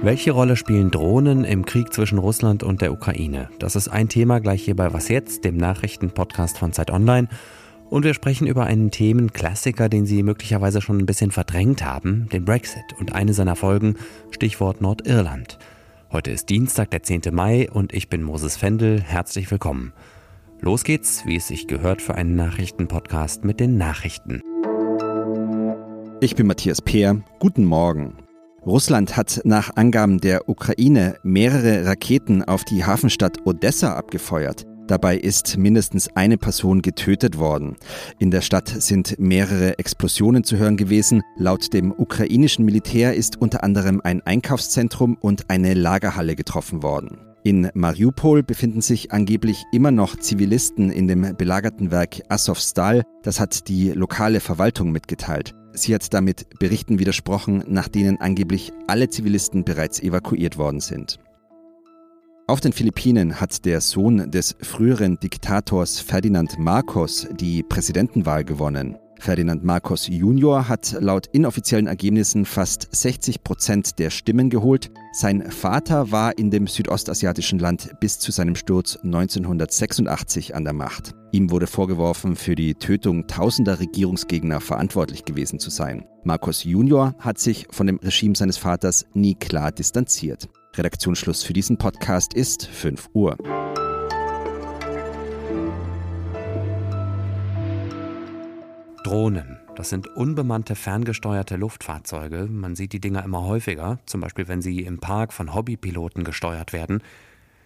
Welche Rolle spielen Drohnen im Krieg zwischen Russland und der Ukraine? Das ist ein Thema gleich hier bei Was jetzt, dem Nachrichtenpodcast von Zeit Online. Und wir sprechen über einen Themenklassiker, den Sie möglicherweise schon ein bisschen verdrängt haben, den Brexit und eine seiner Folgen, Stichwort Nordirland. Heute ist Dienstag, der 10. Mai und ich bin Moses Fendel. Herzlich willkommen. Los geht's, wie es sich gehört für einen Nachrichtenpodcast mit den Nachrichten. Ich bin Matthias Peer. Guten Morgen. Russland hat nach Angaben der Ukraine mehrere Raketen auf die Hafenstadt Odessa abgefeuert. Dabei ist mindestens eine Person getötet worden. In der Stadt sind mehrere Explosionen zu hören gewesen. Laut dem ukrainischen Militär ist unter anderem ein Einkaufszentrum und eine Lagerhalle getroffen worden. In Mariupol befinden sich angeblich immer noch Zivilisten in dem belagerten Werk Azovstal. Das hat die lokale Verwaltung mitgeteilt. Sie hat damit Berichten widersprochen, nach denen angeblich alle Zivilisten bereits evakuiert worden sind. Auf den Philippinen hat der Sohn des früheren Diktators Ferdinand Marcos die Präsidentenwahl gewonnen. Ferdinand Marcos Jr. hat laut inoffiziellen Ergebnissen fast 60 Prozent der Stimmen geholt. Sein Vater war in dem südostasiatischen Land bis zu seinem Sturz 1986 an der Macht. Ihm wurde vorgeworfen, für die Tötung tausender Regierungsgegner verantwortlich gewesen zu sein. Marcos Jr. hat sich von dem Regime seines Vaters nie klar distanziert. Redaktionsschluss für diesen Podcast ist 5 Uhr. Drohnen. Das sind unbemannte ferngesteuerte Luftfahrzeuge. Man sieht die Dinger immer häufiger, zum Beispiel wenn sie im Park von Hobbypiloten gesteuert werden.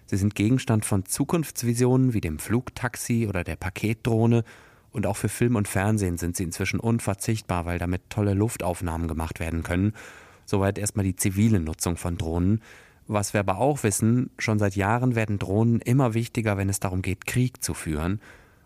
Sie sind Gegenstand von Zukunftsvisionen wie dem Flugtaxi oder der Paketdrohne. Und auch für Film und Fernsehen sind sie inzwischen unverzichtbar, weil damit tolle Luftaufnahmen gemacht werden können. Soweit erstmal die zivile Nutzung von Drohnen. Was wir aber auch wissen, schon seit Jahren werden Drohnen immer wichtiger, wenn es darum geht, Krieg zu führen.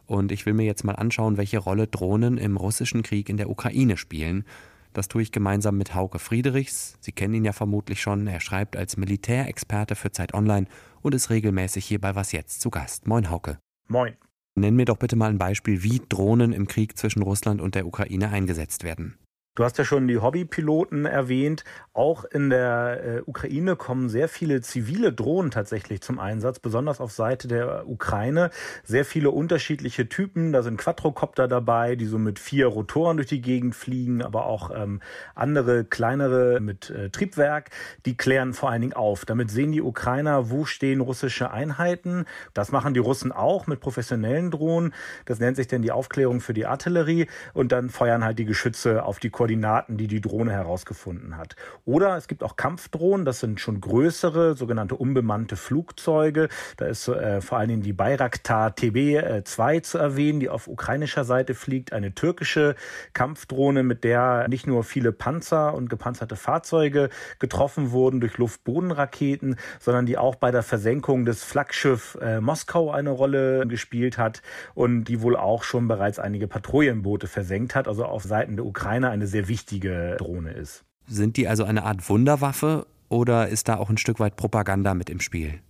Und ich will mir jetzt mal anschauen, welche Rolle Drohnen im russischen Krieg in der Ukraine spielen. Das tue ich gemeinsam mit Hauke Friedrichs. Sie kennen ihn ja vermutlich schon. Er schreibt als Militärexperte für Zeit Online und ist regelmäßig hier bei Was Jetzt zu Gast. Moin, Hauke. Moin. Nenn mir doch bitte mal ein Beispiel, wie Drohnen im Krieg zwischen Russland und der Ukraine eingesetzt werden. Du hast ja schon die Hobbypiloten erwähnt. Auch in der äh, Ukraine kommen sehr viele zivile Drohnen tatsächlich zum Einsatz, besonders auf Seite der Ukraine. Sehr viele unterschiedliche Typen. Da sind Quadrocopter dabei, die so mit vier Rotoren durch die Gegend fliegen, aber auch ähm, andere kleinere mit äh, Triebwerk. Die klären vor allen Dingen auf. Damit sehen die Ukrainer, wo stehen russische Einheiten. Das machen die Russen auch mit professionellen Drohnen. Das nennt sich dann die Aufklärung für die Artillerie. Und dann feuern halt die Geschütze auf die Koordinaten, die die Drohne herausgefunden hat. Oder es gibt auch Kampfdrohnen, das sind schon größere, sogenannte unbemannte Flugzeuge. Da ist äh, vor allen Dingen die Bayraktar TB2 äh, zu erwähnen, die auf ukrainischer Seite fliegt. Eine türkische Kampfdrohne, mit der nicht nur viele Panzer und gepanzerte Fahrzeuge getroffen wurden durch Luftbodenraketen, sondern die auch bei der Versenkung des Flaggschiff äh, Moskau eine Rolle gespielt hat und die wohl auch schon bereits einige Patrouillenboote versenkt hat. Also auf Seiten der Ukraine eine sehr sehr wichtige Drohne ist. Sind die also eine Art Wunderwaffe oder ist da auch ein Stück weit Propaganda mit im Spiel?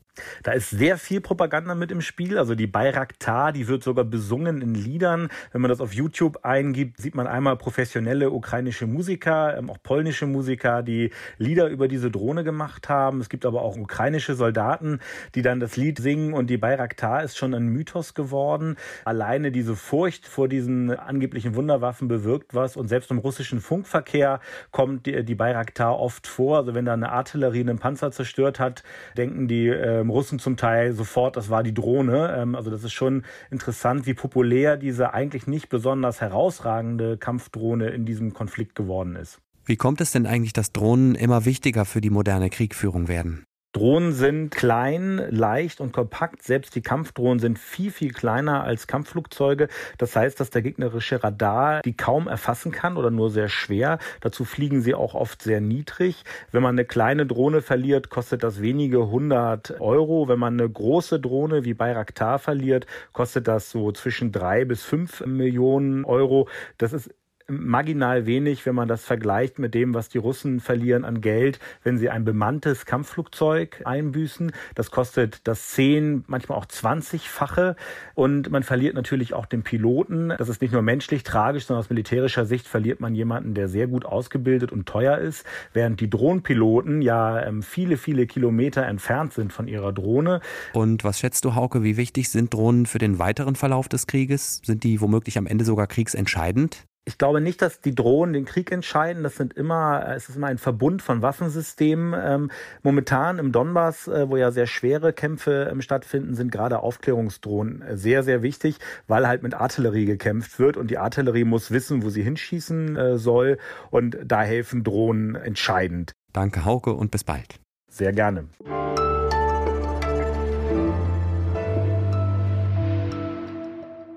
Da ist sehr viel Propaganda mit im Spiel. Also die Bayraktar, die wird sogar besungen in Liedern. Wenn man das auf YouTube eingibt, sieht man einmal professionelle ukrainische Musiker, ähm, auch polnische Musiker, die Lieder über diese Drohne gemacht haben. Es gibt aber auch ukrainische Soldaten, die dann das Lied singen und die Bayraktar ist schon ein Mythos geworden. Alleine diese Furcht vor diesen angeblichen Wunderwaffen bewirkt was und selbst im russischen Funkverkehr kommt die, Bayraktar oft vor. Also wenn da eine Artillerie einen Panzer zerstört hat, denken die äh, ähm, Russen zum Teil sofort, das war die Drohne. Ähm, also das ist schon interessant, wie populär diese eigentlich nicht besonders herausragende Kampfdrohne in diesem Konflikt geworden ist. Wie kommt es denn eigentlich, dass Drohnen immer wichtiger für die moderne Kriegführung werden? Drohnen sind klein, leicht und kompakt. Selbst die Kampfdrohnen sind viel, viel kleiner als Kampfflugzeuge. Das heißt, dass der gegnerische Radar die kaum erfassen kann oder nur sehr schwer. Dazu fliegen sie auch oft sehr niedrig. Wenn man eine kleine Drohne verliert, kostet das wenige hundert Euro. Wenn man eine große Drohne wie Bayraktar verliert, kostet das so zwischen drei bis fünf Millionen Euro. Das ist marginal wenig, wenn man das vergleicht mit dem, was die Russen verlieren an Geld, wenn sie ein bemanntes Kampfflugzeug einbüßen. Das kostet das zehn, manchmal auch zwanzigfache. Und man verliert natürlich auch den Piloten. Das ist nicht nur menschlich tragisch, sondern aus militärischer Sicht verliert man jemanden, der sehr gut ausgebildet und teuer ist, während die Drohnenpiloten ja ähm, viele, viele Kilometer entfernt sind von ihrer Drohne. Und was schätzt du, Hauke, wie wichtig sind Drohnen für den weiteren Verlauf des Krieges? Sind die womöglich am Ende sogar kriegsentscheidend? Ich glaube nicht, dass die Drohnen den Krieg entscheiden. Das sind immer, es ist immer ein Verbund von Waffensystemen. Ähm, momentan im Donbass, äh, wo ja sehr schwere Kämpfe ähm, stattfinden, sind gerade Aufklärungsdrohnen äh, sehr, sehr wichtig, weil halt mit Artillerie gekämpft wird und die Artillerie muss wissen, wo sie hinschießen äh, soll und da helfen Drohnen entscheidend. Danke, Hauke, und bis bald. Sehr gerne.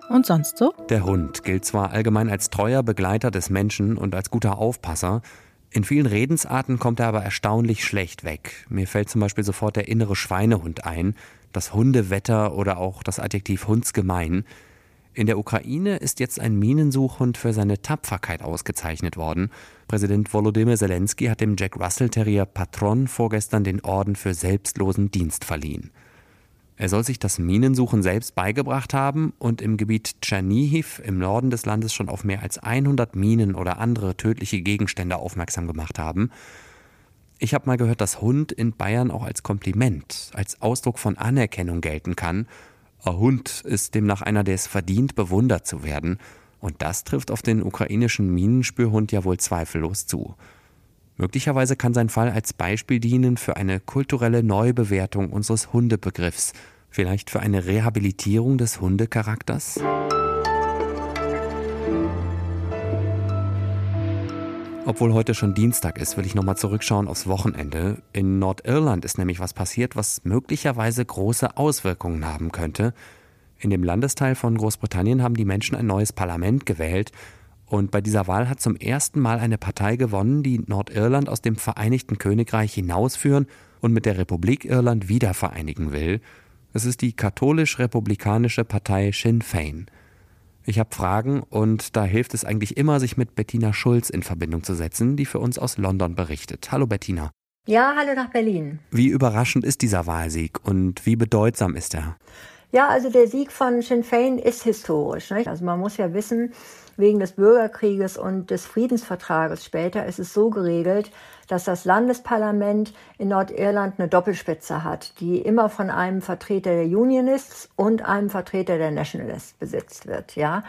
Und sonst so? Der Hund gilt zwar allgemein als treuer Begleiter des Menschen und als guter Aufpasser, in vielen Redensarten kommt er aber erstaunlich schlecht weg. Mir fällt zum Beispiel sofort der innere Schweinehund ein, das Hundewetter oder auch das Adjektiv hundsgemein. In der Ukraine ist jetzt ein Minensuchhund für seine Tapferkeit ausgezeichnet worden. Präsident Volodymyr Zelensky hat dem Jack Russell Terrier Patron vorgestern den Orden für selbstlosen Dienst verliehen. Er soll sich das Minensuchen selbst beigebracht haben und im Gebiet Tschernihiv im Norden des Landes schon auf mehr als 100 Minen oder andere tödliche Gegenstände aufmerksam gemacht haben. Ich habe mal gehört, dass Hund in Bayern auch als Kompliment, als Ausdruck von Anerkennung gelten kann. Ein Hund ist demnach einer, der es verdient, bewundert zu werden. Und das trifft auf den ukrainischen Minenspürhund ja wohl zweifellos zu. Möglicherweise kann sein Fall als Beispiel dienen für eine kulturelle Neubewertung unseres Hundebegriffs, vielleicht für eine Rehabilitierung des Hundecharakters? Obwohl heute schon Dienstag ist, will ich nochmal zurückschauen aufs Wochenende. In Nordirland ist nämlich was passiert, was möglicherweise große Auswirkungen haben könnte. In dem Landesteil von Großbritannien haben die Menschen ein neues Parlament gewählt und bei dieser Wahl hat zum ersten Mal eine Partei gewonnen, die Nordirland aus dem Vereinigten Königreich hinausführen und mit der Republik Irland wieder vereinigen will. Es ist die katholisch-republikanische Partei Sinn Fein. Ich habe Fragen und da hilft es eigentlich immer, sich mit Bettina Schulz in Verbindung zu setzen, die für uns aus London berichtet. Hallo Bettina. Ja, hallo nach Berlin. Wie überraschend ist dieser Wahlsieg und wie bedeutsam ist er? Ja, also der Sieg von Sinn Fein ist historisch. Nicht? Also man muss ja wissen, wegen des Bürgerkrieges und des Friedensvertrages später ist es so geregelt, dass das Landesparlament in Nordirland eine Doppelspitze hat, die immer von einem Vertreter der Unionists und einem Vertreter der Nationalists besitzt wird, ja.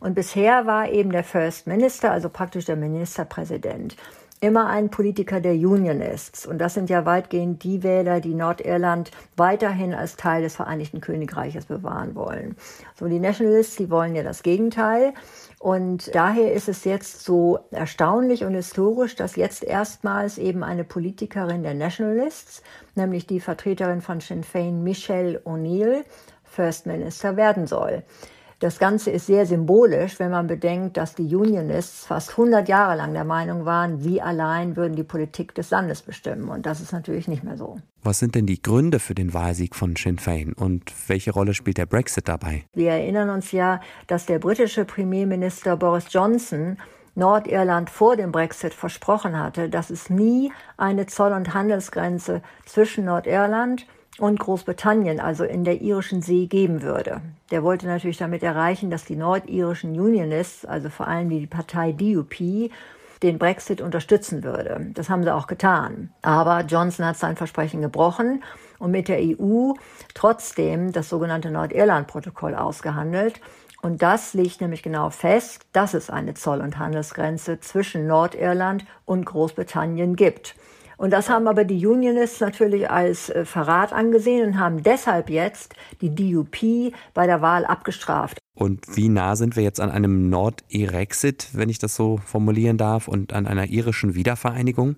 Und bisher war eben der First Minister, also praktisch der Ministerpräsident, immer ein Politiker der Unionists. Und das sind ja weitgehend die Wähler, die Nordirland weiterhin als Teil des Vereinigten Königreiches bewahren wollen. So, die Nationalists, die wollen ja das Gegenteil. Und daher ist es jetzt so erstaunlich und historisch, dass jetzt erstmals eben eine Politikerin der Nationalists, nämlich die Vertreterin von Sinn Fein, Michelle O'Neill, First Minister werden soll. Das Ganze ist sehr symbolisch, wenn man bedenkt, dass die Unionists fast 100 Jahre lang der Meinung waren, sie allein würden die Politik des Landes bestimmen. Und das ist natürlich nicht mehr so. Was sind denn die Gründe für den Wahlsieg von Sinn Fein und welche Rolle spielt der Brexit dabei? Wir erinnern uns ja, dass der britische Premierminister Boris Johnson Nordirland vor dem Brexit versprochen hatte, dass es nie eine Zoll- und Handelsgrenze zwischen Nordirland und Großbritannien, also in der irischen See, geben würde. Der wollte natürlich damit erreichen, dass die nordirischen Unionists, also vor allem die Partei DUP, den Brexit unterstützen würde. Das haben sie auch getan. Aber Johnson hat sein Versprechen gebrochen und mit der EU trotzdem das sogenannte Nordirland-Protokoll ausgehandelt. Und das legt nämlich genau fest, dass es eine Zoll- und Handelsgrenze zwischen Nordirland und Großbritannien gibt. Und das haben aber die Unionists natürlich als äh, Verrat angesehen und haben deshalb jetzt die DUP bei der Wahl abgestraft. Und wie nah sind wir jetzt an einem Nord-Irexit, wenn ich das so formulieren darf, und an einer irischen Wiedervereinigung?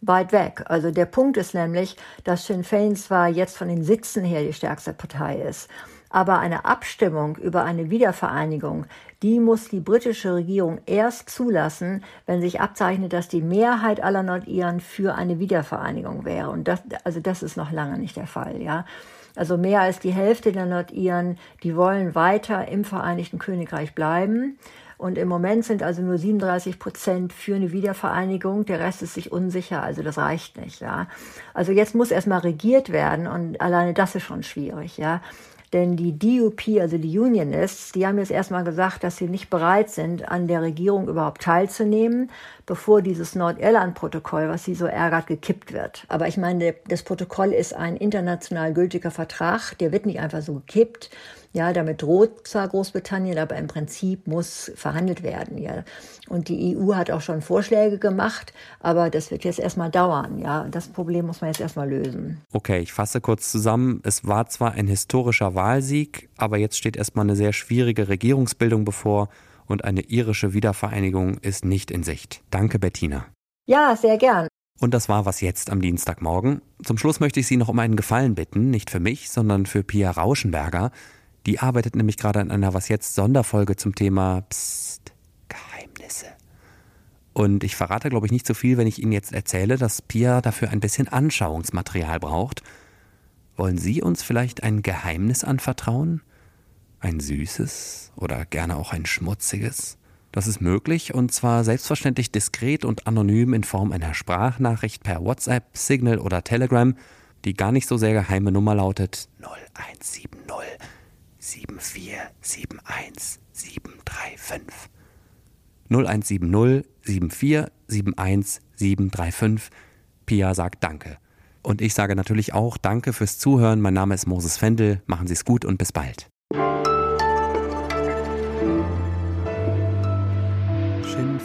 Weit weg. Also der Punkt ist nämlich, dass Sinn Fein zwar jetzt von den Sitzen her die stärkste Partei ist, aber eine Abstimmung über eine Wiedervereinigung, die muss die britische Regierung erst zulassen, wenn sich abzeichnet, dass die Mehrheit aller Nordiren für eine Wiedervereinigung wäre. Und das, also das ist noch lange nicht der Fall, ja. Also mehr als die Hälfte der Nordiren, die wollen weiter im Vereinigten Königreich bleiben. Und im Moment sind also nur 37 Prozent für eine Wiedervereinigung. Der Rest ist sich unsicher. Also das reicht nicht, ja. Also jetzt muss erstmal regiert werden und alleine das ist schon schwierig, ja. Denn die DUP, also die Unionists, die haben jetzt erstmal gesagt, dass sie nicht bereit sind, an der Regierung überhaupt teilzunehmen, bevor dieses Nordirland-Protokoll, was sie so ärgert, gekippt wird. Aber ich meine, das Protokoll ist ein international gültiger Vertrag, der wird nicht einfach so gekippt. Ja, damit droht zwar Großbritannien, aber im Prinzip muss verhandelt werden. Ja. Und die EU hat auch schon Vorschläge gemacht, aber das wird jetzt erstmal dauern. Ja, das Problem muss man jetzt erstmal lösen. Okay, ich fasse kurz zusammen. Es war zwar ein historischer Wahlsieg, aber jetzt steht erstmal eine sehr schwierige Regierungsbildung bevor und eine irische Wiedervereinigung ist nicht in Sicht. Danke, Bettina. Ja, sehr gern. Und das war was jetzt am Dienstagmorgen. Zum Schluss möchte ich Sie noch um einen Gefallen bitten, nicht für mich, sondern für Pia Rauschenberger. Die arbeitet nämlich gerade an einer Was jetzt Sonderfolge zum Thema Psst, Geheimnisse. Und ich verrate, glaube ich, nicht so viel, wenn ich Ihnen jetzt erzähle, dass Pia dafür ein bisschen Anschauungsmaterial braucht. Wollen Sie uns vielleicht ein Geheimnis anvertrauen? Ein süßes oder gerne auch ein schmutziges? Das ist möglich und zwar selbstverständlich diskret und anonym in Form einer Sprachnachricht per WhatsApp, Signal oder Telegram. Die gar nicht so sehr geheime Nummer lautet 0170 7471 735. 0170 7471 735. Pia sagt Danke. Und ich sage natürlich auch Danke fürs Zuhören. Mein Name ist Moses Fendel. Machen Sie es gut und bis bald.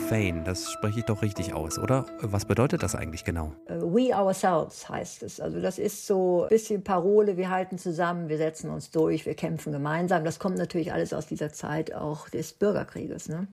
Fein, das spreche ich doch richtig aus, oder? Was bedeutet das eigentlich genau? Äh, we ourselves heißt es. Also das ist so ein bisschen Parole, wir halten zusammen, wir setzen uns durch, wir kämpfen gemeinsam. Das kommt natürlich alles aus dieser Zeit auch des Bürgerkrieges. Ne?